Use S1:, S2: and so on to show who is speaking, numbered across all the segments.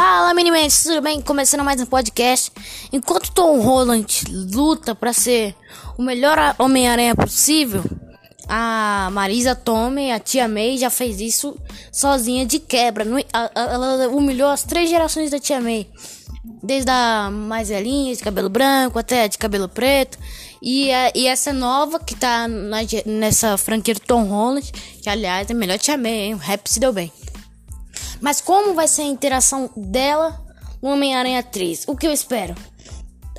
S1: Fala meninas, tudo bem? Começando mais um podcast. Enquanto Tom Holland luta para ser o melhor Homem-Aranha possível, a Marisa Tomei, a tia May, já fez isso sozinha de quebra. Ela humilhou as três gerações da tia May. Desde a mais velhinha, de cabelo branco, até a de cabelo preto. E, e essa nova que tá na, nessa franquia do Tom Holland, que aliás é melhor tia May, hein? O rap se deu bem. Mas como vai ser a interação dela no Homem-Aranha 3? O que eu espero?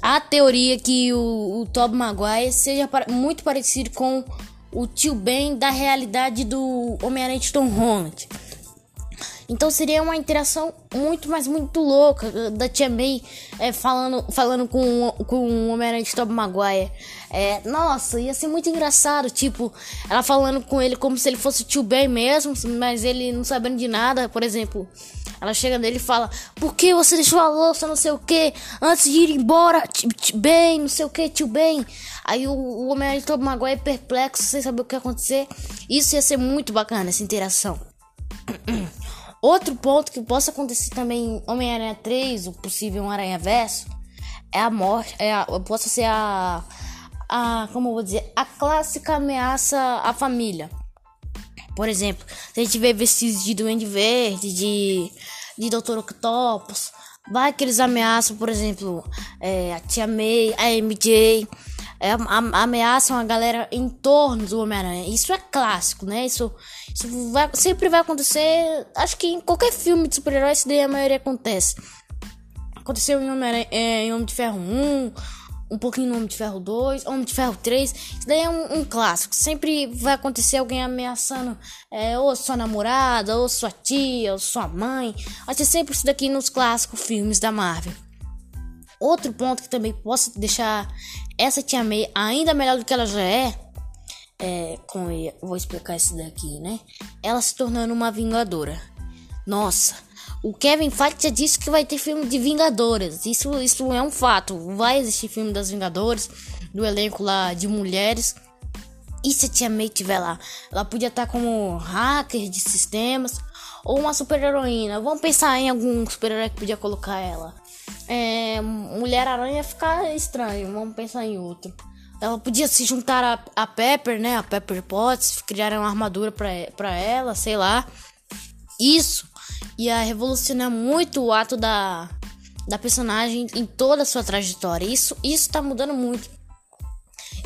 S1: A teoria que o, o Tobey Maguire seja muito parecido com o tio Ben da realidade do Homem-Aranha Tom Holland. Então seria uma interação muito, mas muito louca da Tia May é, falando, falando com, com o Homem-Aranha de Tobey Maguire. É, nossa, ia ser muito engraçado, tipo, ela falando com ele como se ele fosse o tio Ben mesmo, mas ele não sabendo de nada, por exemplo. Ela chega nele e fala: Por que você deixou a louça, não sei o que, antes de ir embora, bem, não sei o que, tio bem. Aí o, o Homem-Aranha de Tobey Maguire perplexo, sem saber o que ia acontecer. Isso ia ser muito bacana, essa interação. Outro ponto que possa acontecer também em Homem-Aranha 3, o possível Aranha Verso, é a morte, é a, possa ser a, a, como eu vou dizer, a clássica ameaça à família. Por exemplo, se a gente vê vestígios de Duende Verde, de, de Dr. Octopus, vai que eles ameaçam, por exemplo, é, a Tia May, a MJ, ameaçam a galera em torno do Homem-Aranha. Isso é clássico, né? Isso, isso vai, sempre vai acontecer. Acho que em qualquer filme de super-herói, isso daí a maioria acontece. Aconteceu em Homem, é, em Homem de Ferro 1, um pouquinho no Homem de Ferro 2, Homem de Ferro 3. Isso daí é um, um clássico. Sempre vai acontecer alguém ameaçando é, ou sua namorada, ou sua tia, ou sua mãe. Vai ser sempre isso daqui nos clássicos filmes da Marvel. Outro ponto que também posso deixar essa Tia May ainda melhor do que ela já é, é com vou explicar isso daqui, né? Ela se tornando uma vingadora. Nossa, o Kevin Feige já disse que vai ter filme de Vingadoras. Isso, isso é um fato. Vai existir filme das Vingadoras, do elenco lá de mulheres. E se a Tia May estiver lá? Ela podia estar como hacker de sistemas ou uma super heroína. Vamos pensar em algum super herói que podia colocar ela é, Mulher-Aranha ficar estranho. Vamos pensar em outro. Ela podia se juntar a, a Pepper, né? A Pepper Potts, criar uma armadura pra, ela, sei lá. Isso ia revolucionar muito o ato da, da personagem em toda a sua trajetória. Isso, isso tá mudando muito.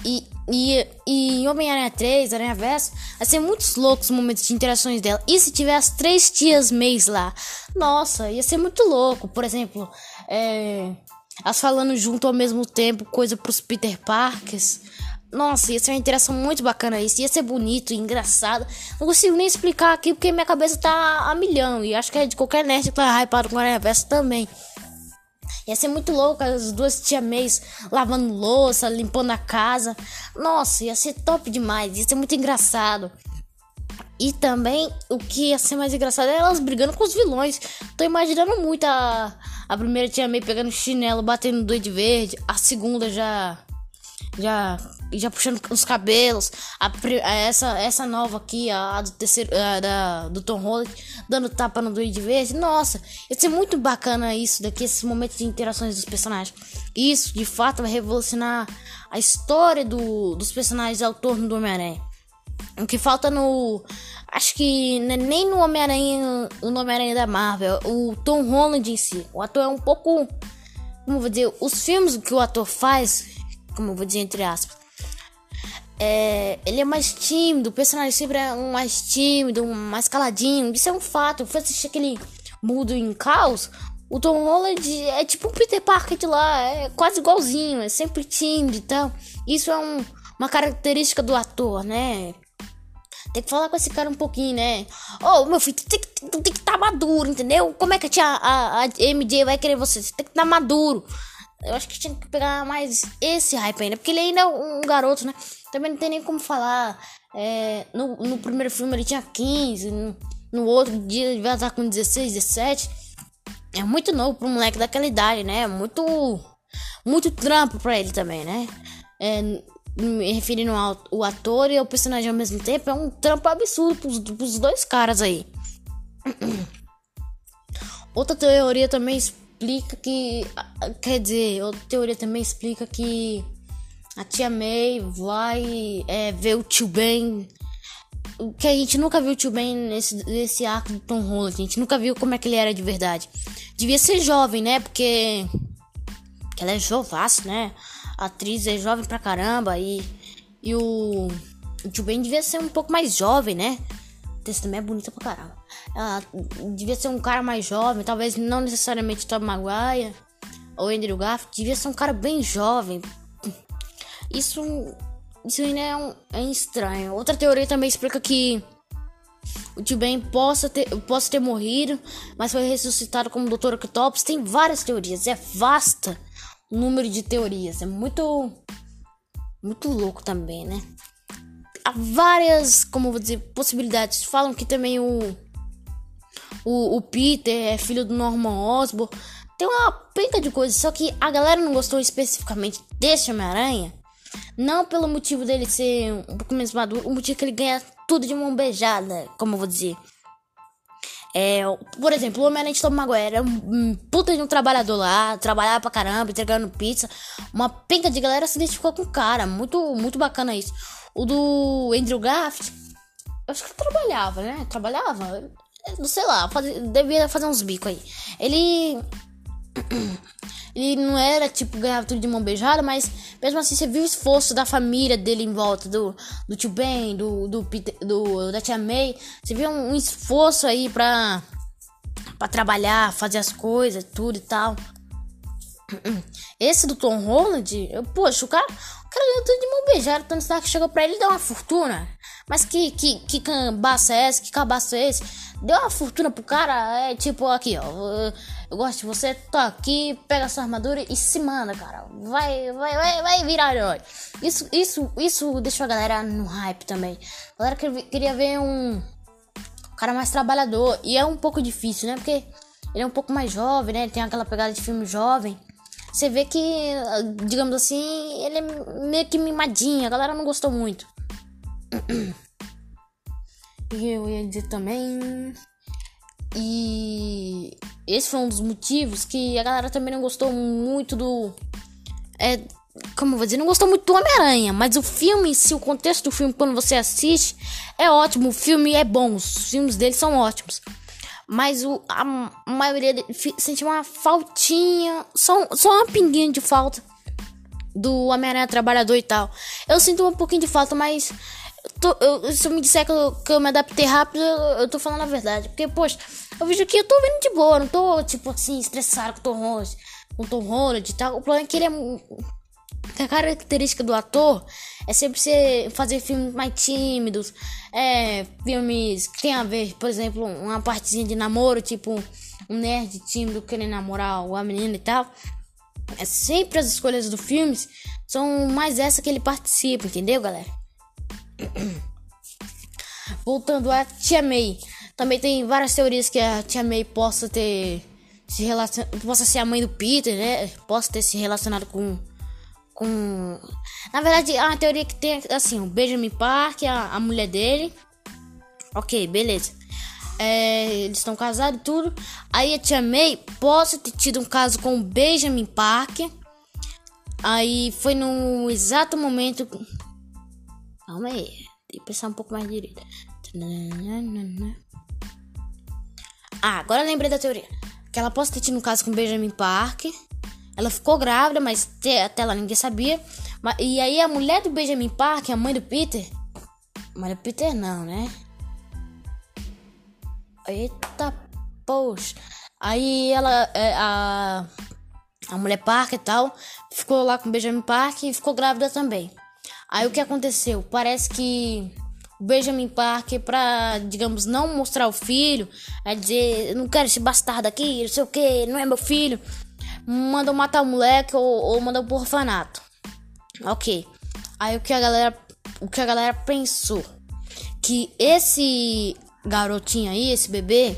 S1: E, e, e Homem-Aranha 3, Aranha Verso, vai ser muitos loucos momentos de interações dela. E se tiver as três tias Mays lá? Nossa, ia ser muito louco. Por exemplo, é, as falando junto ao mesmo tempo, coisa pros Peter Parkers. Nossa, ia ser uma interação muito bacana isso. Ia ser bonito, engraçado. Não consigo nem explicar aqui porque minha cabeça tá a milhão. E acho que é de qualquer nerd que tá hypado com o Aranha Verso também. Ia ser muito louco as duas tia Mays lavando louça, limpando a casa. Nossa, ia ser top demais. Ia ser muito engraçado. E também o que ia ser mais engraçado é elas brigando com os vilões. Tô imaginando muito a, a primeira tia May pegando chinelo, batendo no doido verde. A segunda já. Já. Já puxando os cabelos. A essa, essa nova aqui, a, a do terceiro. A, da, do Tom Holland, dando tapa no doido verde. Nossa, ia ser muito bacana isso daqui, esses momentos de interações dos personagens. Isso, de fato, vai revolucionar a história do, dos personagens ao torno do Homem-Aranha. O que falta no. Acho que nem no Homem-Aranha. O Homem-Aranha da Marvel. O Tom Holland em si. O ator é um pouco. Como eu vou dizer? Os filmes que o ator faz. Como eu vou dizer entre aspas. É, ele é mais tímido. O personagem sempre é um mais tímido, um mais caladinho. Isso é um fato. Fui assistir aquele Mudo em Caos. O Tom Holland é tipo um Peter Parker de lá. É quase igualzinho. É sempre tímido e tal. Isso é um, uma característica do ator, né? Tem que falar com esse cara um pouquinho, né? Ô, oh, meu filho, tu tem que tem que estar tá maduro, entendeu? Como é que a, tia, a, a MJ vai querer você? Você tem que estar tá maduro. Eu acho que tinha que pegar mais esse hype ainda. Porque ele ainda é um garoto, né? Também não tem nem como falar. É, no, no primeiro filme ele tinha 15. No, no outro dia ele vai estar com 16, 17. É muito novo pra um moleque daquela idade, né? Muito. Muito trampo pra ele também, né? É, me referindo ao ator e ao personagem ao mesmo tempo, é um trampo absurdo pros, pros dois caras aí. Outra teoria também explica que. Quer dizer, outra teoria também explica que a tia May vai é, ver o tio Ben. Que a gente nunca viu o tio Ben nesse, nesse arco do Tom Holland. A gente nunca viu como é que ele era de verdade. Devia ser jovem, né? Porque. Porque ela é jovaço, né? Atriz é jovem pra caramba. E, e o. O tio Ben devia ser um pouco mais jovem, né? Esse também é bonita pra caramba. Ela devia ser um cara mais jovem, talvez não necessariamente Tom Maguire ou Andrew Garfield. Devia ser um cara bem jovem. Isso, isso ainda é, um, é estranho. Outra teoria também explica que o tio Ben possa ter, possa ter morrido, mas foi ressuscitado como Dr. Octopus. Tem várias teorias, é vasta número de teorias. É muito, muito louco também, né? há várias, como vou dizer, possibilidades. Falam que também o, o, o Peter é filho do Norman Osborn. Tem uma penca de coisas, só que a galera não gostou especificamente desse Homem-Aranha. Não pelo motivo dele ser um pouco menos maduro, o motivo que ele ganha tudo de mão beijada, como eu vou dizer. É, por exemplo, o Homem-Aranha de Tom Maguire era um puta de um trabalhador lá, trabalhava pra caramba, entregando pizza. Uma penca de galera se identificou com o cara, muito, muito bacana isso. O do Andrew Garfield, acho que trabalhava, né? Trabalhava, não sei lá, devia fazer uns bicos aí. Ele. Ele não era tipo ganhava tudo de mão beijada, mas mesmo assim você viu o esforço da família dele em volta, do, do tio Ben, do, do, Peter, do da tia May. Você viu um, um esforço aí pra, pra trabalhar, fazer as coisas, tudo e tal. Esse do Tom Holland, eu, poxa, o cara, o cara ganhou tudo de mão beijada. Tony Stark chegou pra ele e deu uma fortuna. Mas que, que, que cabaça é? Que cabaço é esse? Deu uma fortuna pro cara. É tipo aqui, ó. Eu gosto de você, tô aqui, pega sua armadura e se manda, cara. Vai, vai, vai, vai virar herói. Isso, isso, isso deixou a galera no hype também. A galera queria ver um cara mais trabalhador. E é um pouco difícil, né? Porque ele é um pouco mais jovem, né? Ele tem aquela pegada de filme jovem você vê que, digamos assim, ele é meio que mimadinho. A galera não gostou muito. E eu ia dizer também. E esse foi um dos motivos que a galera também não gostou muito do. É, como eu vou dizer, não gostou muito do Homem-Aranha, mas o filme, se o contexto do filme, quando você assiste, é ótimo. O filme é bom, os filmes dele são ótimos. Mas o, a maioria sente uma faltinha, só, só uma pinguinha de falta do Homem-Aranha Trabalhador e tal. Eu sinto um pouquinho de falta, mas tô, eu, se eu me disser que eu, que eu me adaptei rápido, eu, eu tô falando a verdade. Porque, poxa, eu vejo que eu tô vendo de boa, não tô, tipo assim, estressado com o Tom Holland, com o Tom Holland e tal. O problema é que ele é a característica do ator é sempre ser, fazer filmes mais tímidos, é, filmes que tem a ver, por exemplo, uma partezinha de namoro, tipo um nerd tímido querendo namorar uma menina e tal. É sempre as escolhas do filmes são mais essa que ele participa, entendeu, galera? Voltando a Tia May, também tem várias teorias que a Tia May possa ter se relacion... possa ser a mãe do Peter, né? Possa ter se relacionado com com. Na verdade, é uma teoria que tem assim: o Benjamin Park, a, a mulher dele. Ok, beleza. É, eles estão casados e tudo. Aí a tia May possa ter tido um caso com o Benjamin Park. Aí foi no exato momento. Calma aí, tem que pensar um pouco mais direito. Ah, agora lembrei da teoria. Que ela possa ter tido um caso com Benjamin Park. Ela ficou grávida, mas até lá ninguém sabia. E aí a mulher do Benjamin Park, a mãe do Peter. Mãe do Peter não, né? Eita, poxa. Aí ela, é, a, a mulher Park e tal, ficou lá com Benjamin Park e ficou grávida também. Aí o que aconteceu? Parece que o Benjamin Park, pra, digamos, não mostrar o filho, é dizer, não quero esse bastardo aqui, não sei o que, não é meu filho mandam matar o moleque ou, ou mandam pro orfanato. Ok. Aí o que a galera. O que a galera pensou? Que esse garotinho aí, esse bebê,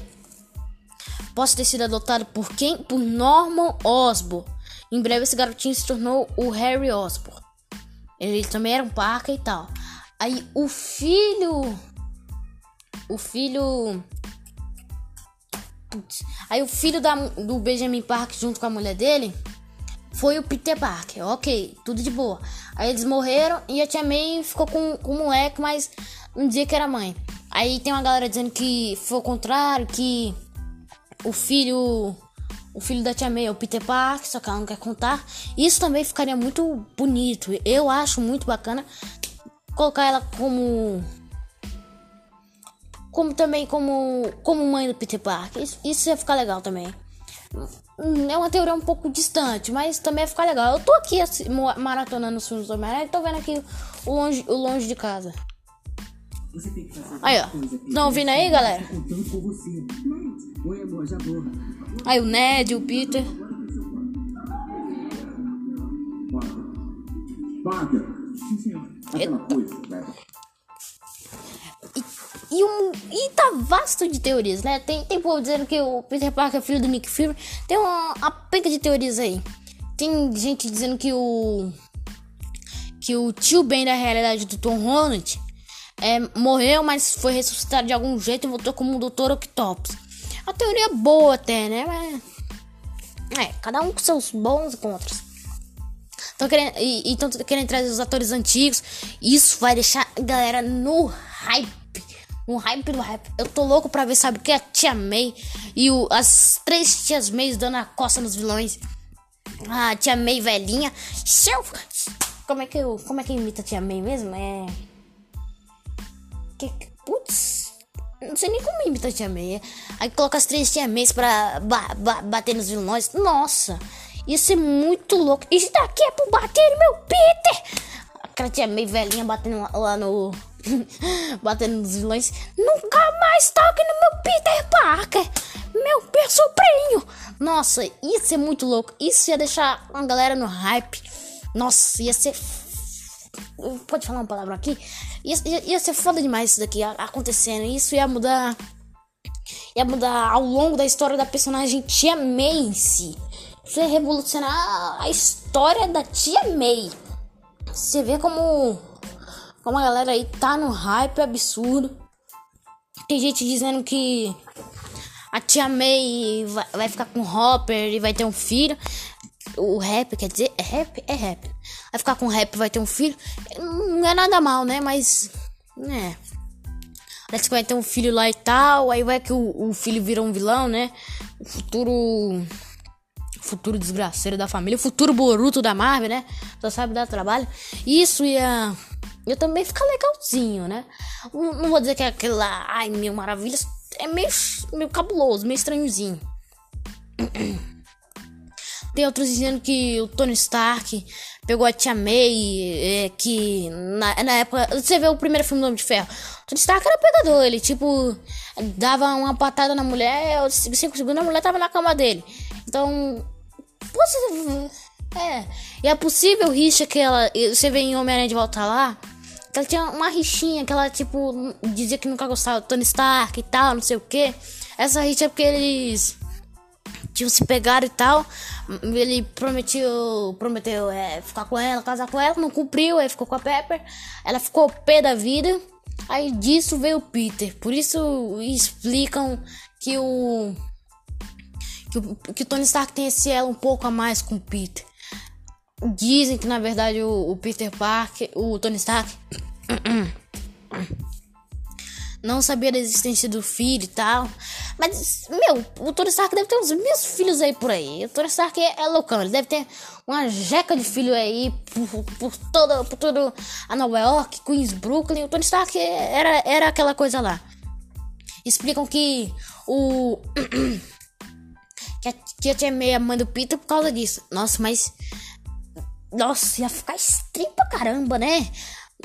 S1: possa ter sido adotado por quem? Por Norman Osborn. Em breve esse garotinho se tornou o Harry Osborn. Ele também era um parque e tal. Aí o filho. O filho putz. Aí o filho da, do Benjamin Park junto com a mulher dele foi o Peter Parker. Ok, tudo de boa. Aí eles morreram e a tia May ficou com, com o moleque, mas não dizia que era mãe. Aí tem uma galera dizendo que foi o contrário, que o filho. O filho da tia May é o Peter Parker, só que ela não quer contar. Isso também ficaria muito bonito. Eu acho muito bacana colocar ela como como também como como mãe do Peter Parker. Isso, isso ia ficar legal também. Hum, é uma teoria um pouco distante, mas também ia ficar legal. Eu tô aqui assim, maratonando os filmes do Homem-Aranha e tô vendo aqui o longe, o longe de casa. Aí, ó. Estão ouvindo aí, galera? Aí o Ned, o Peter. Aquela coisa, né? E, um, e tá vasto de teorias, né? Tem, tem povo dizendo que o Peter Parker é filho do Nick Fury. Tem uma, uma penca de teorias aí. Tem gente dizendo que o. Que o tio Ben da realidade do Tom Holland é, morreu, mas foi ressuscitado de algum jeito e voltou como o Dr. Octopus. A teoria é boa até, né? Mas, é, cada um com seus bons e contras. Tô querendo, e querendo trazer os atores antigos. Isso vai deixar a galera no hype um hype do hype. Eu tô louco pra ver, sabe o que? A tia May e o, as três tias May dando a costa nos vilões. A tia May velhinha. Seu. Como é que eu. Como é que imita a tia May mesmo? É. Que. Putz. Não sei nem como imita a tia May. Aí coloca as três tia Mays pra ba ba bater nos vilões. Nossa. Isso é muito louco. Isso daqui é pro bater meu Peter. Aquela tia May velhinha batendo lá no batendo nos vilões. Nunca mais toque no meu Peter Parker, meu sobrinho. Nossa, isso é muito louco. Isso ia deixar a galera no hype. Nossa, ia ser. Pode falar uma palavra aqui? Ia, ia, ia ser foda demais isso daqui acontecendo. Isso ia mudar. Ia mudar ao longo da história da personagem Tia May em si. Isso ia revolucionar a história da Tia May. Você vê como como a galera aí tá no hype absurdo. Tem gente dizendo que a tia May vai, vai ficar com o Hopper e vai ter um filho. O rap, quer dizer, é rap? É rap. Vai ficar com rap vai ter um filho. Não é nada mal, né? Mas. É. Parece que vai ter um filho lá e tal. Aí vai que o, o filho vira um vilão, né? O futuro. Futuro desgraceiro da família. O futuro Boruto da Marvel, né? Só sabe dar trabalho. Isso ia eu também fica legalzinho, né? Não, vou dizer que é aquele lá, ai, mil maravilhas. É meio, meio cabuloso, meio estranhozinho. Tem outros dizendo que o Tony Stark pegou a Tia May, é, que na, na época. Você vê o primeiro filme do Homem de Ferro. O Tony Stark era pegador, ele tipo. Dava uma patada na mulher, cinco segundos a mulher tava na cama dele. Então. Você. É. E é possível rixa que ela. Você vê em Homem-Aranha de volta lá ela tinha uma rixinha que ela, tipo, dizia que nunca gostava do Tony Stark e tal, não sei o que. Essa rixa é porque eles tinham se pegado e tal. Ele prometeu, prometeu é, ficar com ela, casar com ela, não cumpriu, aí ficou com a Pepper. Ela ficou pé da vida. Aí disso veio o Peter. Por isso explicam que o que o, que o Tony Stark tem esse elo um pouco a mais com o Peter. Dizem que na verdade o, o Peter Parker, o Tony Stark, não sabia da existência do filho e tal. Mas, meu, o Tony Stark deve ter uns mil filhos aí por aí. O Tony Stark é, é loucão, ele deve ter uma jeca de filho aí por, por, toda, por todo a Nova York, Queens, Brooklyn. O Tony Stark era, era aquela coisa lá. Explicam que o. que a, que a tia meia mãe do Peter por causa disso. Nossa, mas nossa, ia ficar estranho pra caramba, né?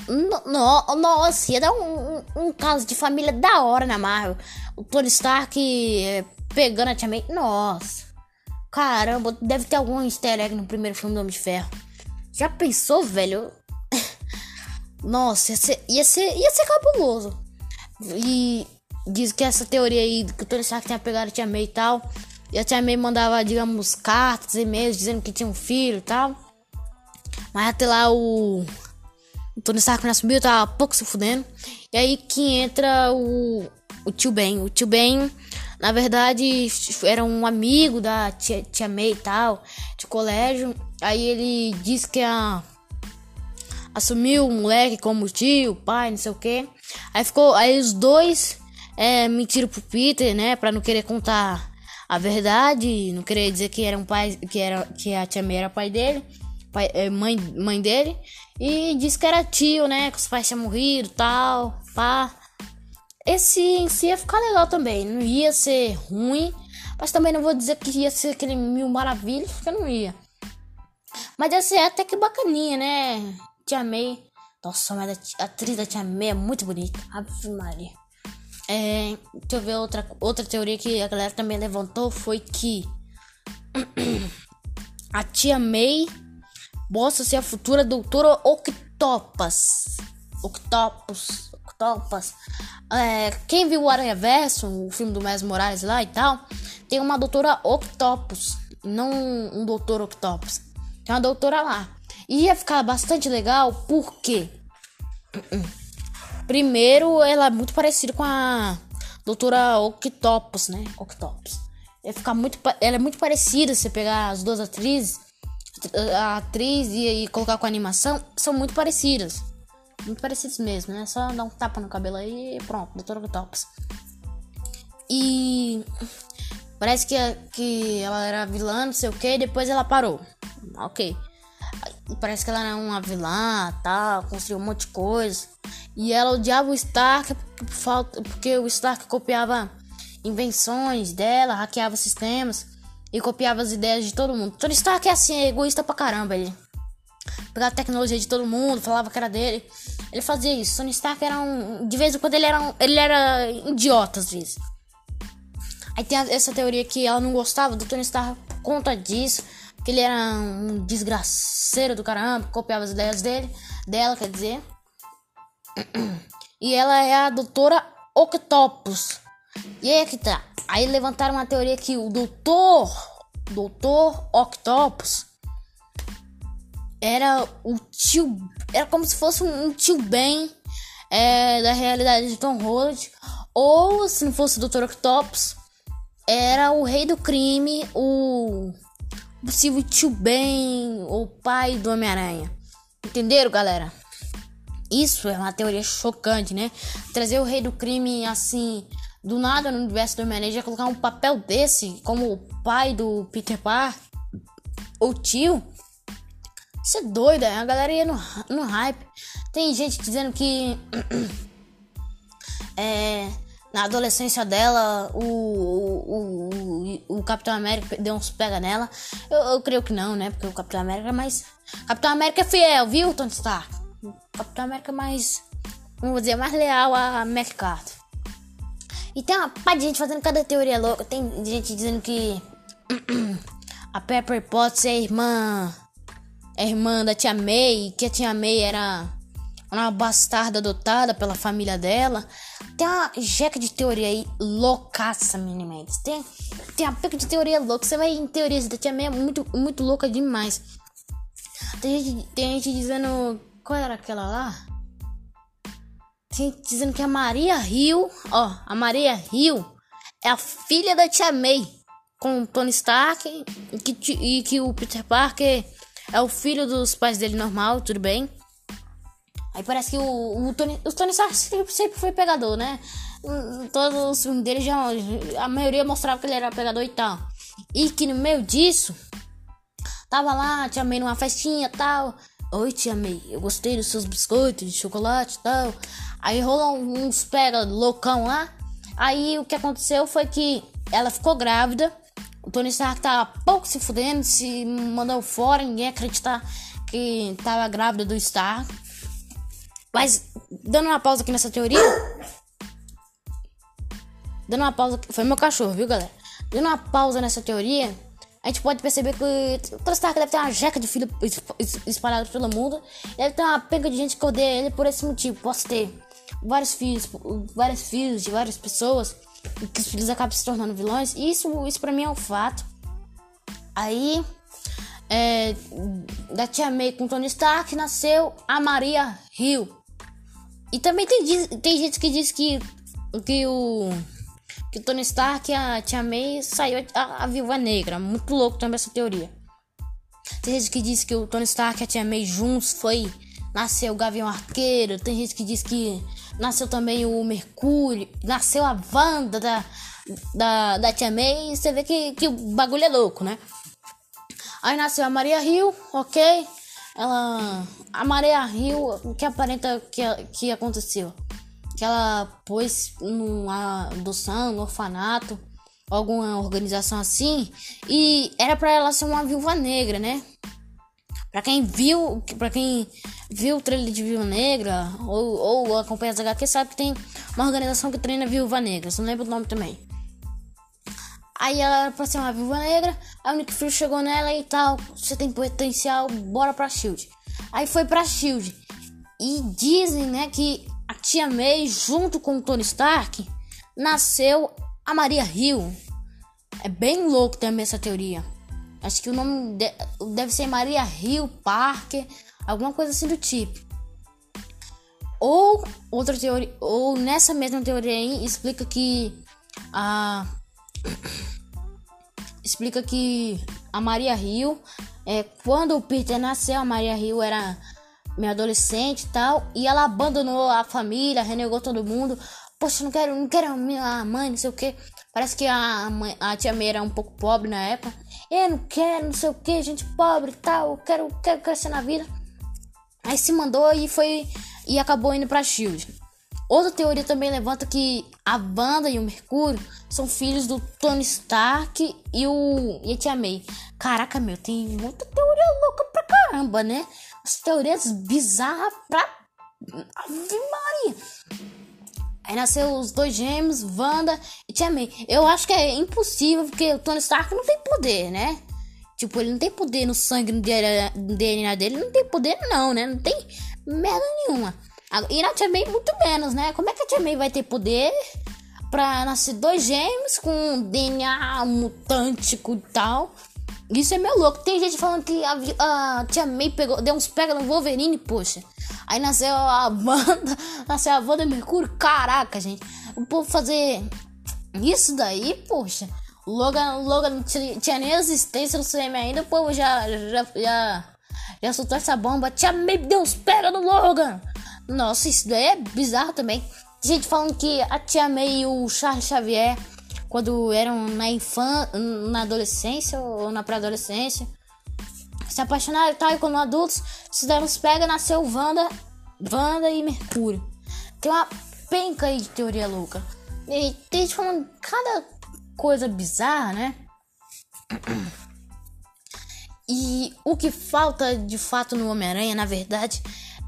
S1: No, no, nossa, ia dar um, um, um, caso de família da hora na Marvel. O Tony Stark é, pegando a Tia May. Nossa. Caramba, deve ter algum easter egg no primeiro filme do Homem de Ferro. Já pensou, velho? Nossa, ia ser, ia ser, ia ser cabuloso. E diz que essa teoria aí que o Tony Stark tinha pegado a Tia May e tal. E a Tia May mandava, digamos, cartas, e-mails dizendo que tinha um filho e tal. Mas até lá o. Tony Stark já subiu, tá pouco se fudendo. E aí que entra o. O tio Ben. O tio Ben na verdade, era um amigo da tia, tia May e tal, de colégio. Aí ele disse que a, assumiu o moleque como tio, pai, não sei o que. Aí ficou. Aí os dois é, mentiram pro Peter, né? Pra não querer contar a verdade, não querer dizer que era um pai, que, era, que a tia May era pai dele, pai, é, mãe, mãe dele. E disse que era tio, né? Que os pais tinham morrido tal, pá. Esse em si ia ficar legal também. Não ia ser ruim. Mas também não vou dizer que ia ser aquele mil maravilhas, porque não ia. Mas ia ser até que bacaninha, né? Tia May. Nossa, mas a atriz da Tia May é muito bonita. Ave Maria. É, deixa eu ver outra, outra teoria que a galera também levantou. Foi que a Tia May possa ser a futura doutora Octopus. Octopus. Octopus. É, quem viu o Aranha Verso, o filme do Miles Morales lá e tal, tem uma doutora Octopus, não um doutor Octopus. Tem uma doutora lá. E ia ficar bastante legal porque primeiro ela é muito parecida com a doutora Octopus, né? Octopus. Ia ficar muito ela é muito parecida se pegar as duas atrizes, a atriz e, e colocar com a animação, são muito parecidas. Muito parecidos mesmo, né? Só dar um tapa no cabelo aí e pronto, Dr. Octopus. E parece que, que ela era vilã, não sei o que, depois ela parou. Ok. Parece que ela era uma vilã, tal, construiu um monte de coisa. E ela odiava o Stark porque o Stark copiava invenções dela, hackeava sistemas e copiava as ideias de todo mundo. Tony Stark é assim, é egoísta pra caramba ele pegava a tecnologia de todo mundo, falava que era dele. Ele fazia isso. Tony Stark era um. De vez em quando ele era, um, ele era idiota às vezes. Aí tem essa teoria que ela não gostava do Tony Stark por conta disso. Que ele era um desgraceiro do caramba, copiava as ideias dele, dela, quer dizer. E ela é a doutora Octopus. E aí é que tá. Aí levantaram uma teoria que o doutor, doutor Octopus, era o tio. Era como se fosse um tio Ben é, da realidade de Tom Holland. Ou se não fosse o Dr. Octopus, era o rei do crime, o possível tio Ben, ou pai do Homem-Aranha. Entenderam, galera? Isso é uma teoria chocante, né? Trazer o rei do crime assim, do nada no universo do Homem-Aranha, colocar um papel desse como o pai do Peter Parker, ou tio. Isso é doido, é? a galera ia no, no hype. Tem gente dizendo que é, na adolescência dela o, o, o, o, Capitão América deu uns pega nela. Eu, eu creio que não, né? Porque o Capitão América é mais. Capitão América é fiel, viu, Tony Stark? O Capitão América é mais. Vamos dizer, mais leal a Mac Carter. E tem uma pá de gente fazendo cada teoria louca. Tem gente dizendo que a Pepper Potts é irmã a irmã da tia May, que a tia May era uma bastarda adotada pela família dela. Tem uma jeca de teoria aí loucaça, minimente. Tem, tem uma peca de teoria louca. Você vai em teorias da tia May é muito, muito louca demais. Tem gente, tem gente dizendo. Qual era aquela lá? Gente dizendo que a Maria Hill, ó, a Maria Hill é a filha da tia May com o Tony Stark e que, e que o Peter Parker é o filho dos pais dele normal, tudo bem. Aí parece que o, o Tony, o Tony Stark sempre foi pegador, né? Todos os filmes dele já. A maioria mostrava que ele era pegador e tal. E que no meio disso, tava lá, tia May numa festinha tal. Oi, tia May, eu gostei dos seus biscoitos de chocolate e tal. Aí rolou uns pega loucão lá. Aí o que aconteceu foi que ela ficou grávida. O Tony Stark tá pouco se fudendo, se mandou fora, ninguém acreditar que tava grávida do Stark. Mas, dando uma pausa aqui nessa teoria. Dando uma pausa. Foi meu cachorro, viu, galera? Dando uma pausa nessa teoria. A gente pode perceber que o Tony Stark deve ter uma jeca de filho espalhado pelo mundo. Deve ter uma pega de gente que odeia ele por esse motivo. Posso ter vários filhos, vários filhos de várias pessoas e que os filhos acabam se tornando vilões. Isso, isso pra mim é um fato. Aí, é, da Tia May com Tony Stark nasceu a Maria Hill. E também tem, tem gente que diz que, que o que o Tony Stark e a Tia May saiu a, a Viúva Negra. Muito louco também essa teoria. Tem gente que diz que o Tony Stark e a Tia May juntos foi nasceu o Gavião Arqueiro. Tem gente que diz que nasceu também o Mercúrio, nasceu a Wanda da, da, da Tia May. Você vê que, que o bagulho é louco, né? Aí nasceu a Maria Rio, ok? Ela. A Maria Rio, o que aparenta que, que aconteceu? Que ela pôs numa adoção, no orfanato, alguma organização assim, e era para ela ser uma viúva negra, né? Pra quem viu, pra quem viu o trailer de Viúva Negra ou, ou acompanha as HQ, sabe que tem uma organização que treina Viúva Negra, não lembro o nome também. Aí ela era pra ser uma Viúva Negra, a Nick Fury chegou nela e tal, você tem potencial, bora pra SHIELD. Aí foi pra SHIELD. E dizem, né, que a Tia May, junto com o Tony Stark, nasceu a Maria Hill. É bem louco também essa teoria. Acho que o nome de, deve ser Maria Hill Parker, alguma coisa assim do tipo. Ou outra teoria, ou nessa mesma teoria aí explica que a explica que a Maria Hill é quando o Peter nasceu, a Maria Hill era meio adolescente e tal, e ela abandonou a família, renegou todo mundo. Poxa, não quero, não quero minha mãe, não sei o que. Parece que a, mãe, a tia Meira era um pouco pobre na época. Eu não quero, não sei o que, gente pobre e tal, quero, quero crescer na vida. Aí se mandou e foi e acabou indo pra Shield. Outra teoria também levanta que a Wanda e o Mercúrio são filhos do Tony Stark e o e a Tia May. Caraca, meu, tem muita teoria louca caramba, né? As teorias bizarras pra Ave Maria. Aí nasceu os dois gêmeos, Wanda e Tia May. Eu acho que é impossível, porque o Tony Stark não tem poder, né? Tipo, ele não tem poder no sangue, no DNA dele. Não tem poder, não, né? Não tem merda nenhuma. E na Tia May, muito menos, né? Como é que a Tia May vai ter poder pra nascer dois gêmeos com DNA mutântico e tal? Isso é meio louco. Tem gente falando que a, a Tia May pegou, deu uns pega no Wolverine, poxa. Aí nasceu a banda, nasceu a Wanda Mercúrio. Caraca, gente. O povo fazer isso daí, poxa. Logan, Logan tinha nem existência no cinema ainda. O povo já, já, já, já soltou essa bomba. Tia May deu uns pega no Logan. Nossa, isso daí é bizarro também. Tem gente falando que a Tia May e o Charles Xavier, quando eram na infância, na adolescência ou na pré-adolescência, se apaixonaram tal, e quando adultos se deram os pega, nasceu Wanda, Wanda e Mercúrio. Tem uma penca aí de teoria louca. E tem falando cada coisa bizarra, né? E o que falta de fato no Homem-Aranha, na verdade,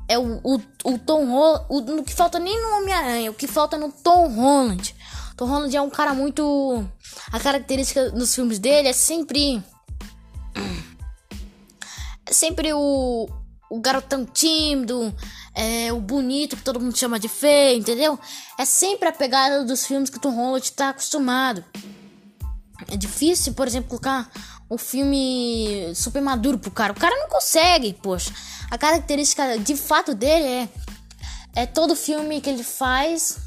S1: é o, o, o Tom Holland. O, o que falta nem no Homem-Aranha, o que falta no Tom Holland. Tom Holland é um cara muito. A característica dos filmes dele é sempre sempre o, o garotão tímido, é, o bonito que todo mundo chama de feio, entendeu? É sempre a pegada dos filmes que o Tom Holland tá acostumado. É difícil, por exemplo, colocar um filme super maduro pro cara. O cara não consegue, poxa. A característica de fato dele é é todo filme que ele faz,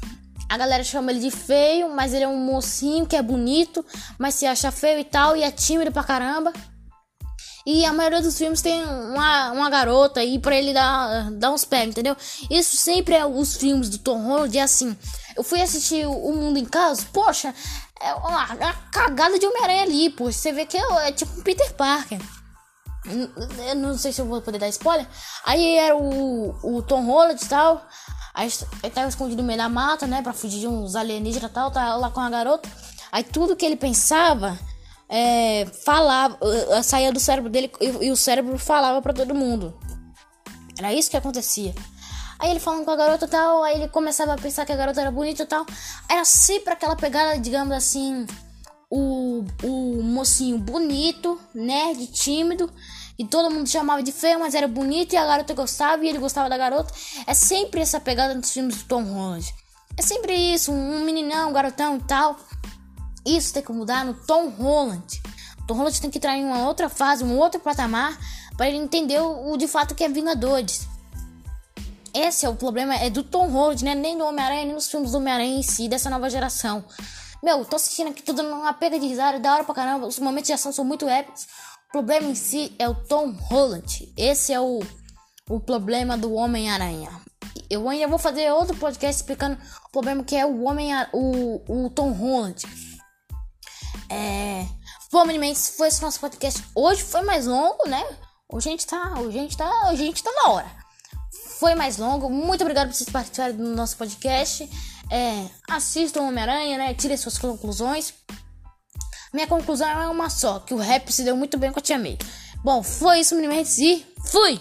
S1: a galera chama ele de feio, mas ele é um mocinho que é bonito, mas se acha feio e tal, e é tímido pra caramba. E a maioria dos filmes tem uma, uma garota aí pra ele dar, dar uns pés, entendeu? Isso sempre é os filmes do Tom Holland, é assim. Eu fui assistir O Mundo em Casa, poxa, é uma, uma cagada de Homem-Aranha ali, poxa. Você vê que é, é tipo um Peter Parker. Eu não sei se eu vou poder dar spoiler. Aí era o, o Tom Holland e tal. Aí ele tava escondido no meio da mata, né? Pra fugir de uns alienígenas e tal. Tá lá com a garota. Aí tudo que ele pensava é, falava, uh, uh, saía do cérebro dele e, e o cérebro falava para todo mundo. Era isso que acontecia. Aí ele falando com a garota e tal, aí ele começava a pensar que a garota era bonita e tal. Era sempre aquela pegada, digamos assim, o, o mocinho bonito, nerd, tímido. E todo mundo chamava de feio, mas era bonito e a garota gostava e ele gostava da garota. É sempre essa pegada nos filmes do Tom Holland. É sempre isso, um meninão, um garotão e tal. Isso tem que mudar no Tom Holland. Tom Holland tem que entrar em uma outra fase, um outro patamar, para ele entender o, o, de fato que é Vingadores. Esse é o problema, é do Tom Holland, né? Nem do Homem-Aranha, nem dos filmes do Homem-Aranha em si, dessa nova geração. Meu, tô assistindo aqui tudo numa pega de risada, da hora pra caramba. Os momentos de ação são muito épicos. O problema em si é o Tom Holland. Esse é o, o problema do Homem-Aranha. Eu ainda vou fazer outro podcast explicando o problema que é o Homem o, o Tom Holland. É. Bom, meninos, foi esse nosso podcast. Hoje foi mais longo, né? Hoje a gente tá. Hoje a gente tá. Hoje a gente tá na hora. Foi mais longo. Muito obrigado por vocês participarem do nosso podcast. É, assistam Homem-Aranha, né? Tirem suas conclusões. Minha conclusão é uma só: que o rap se deu muito bem com a Tia May. Bom, foi isso, meninos, e fui!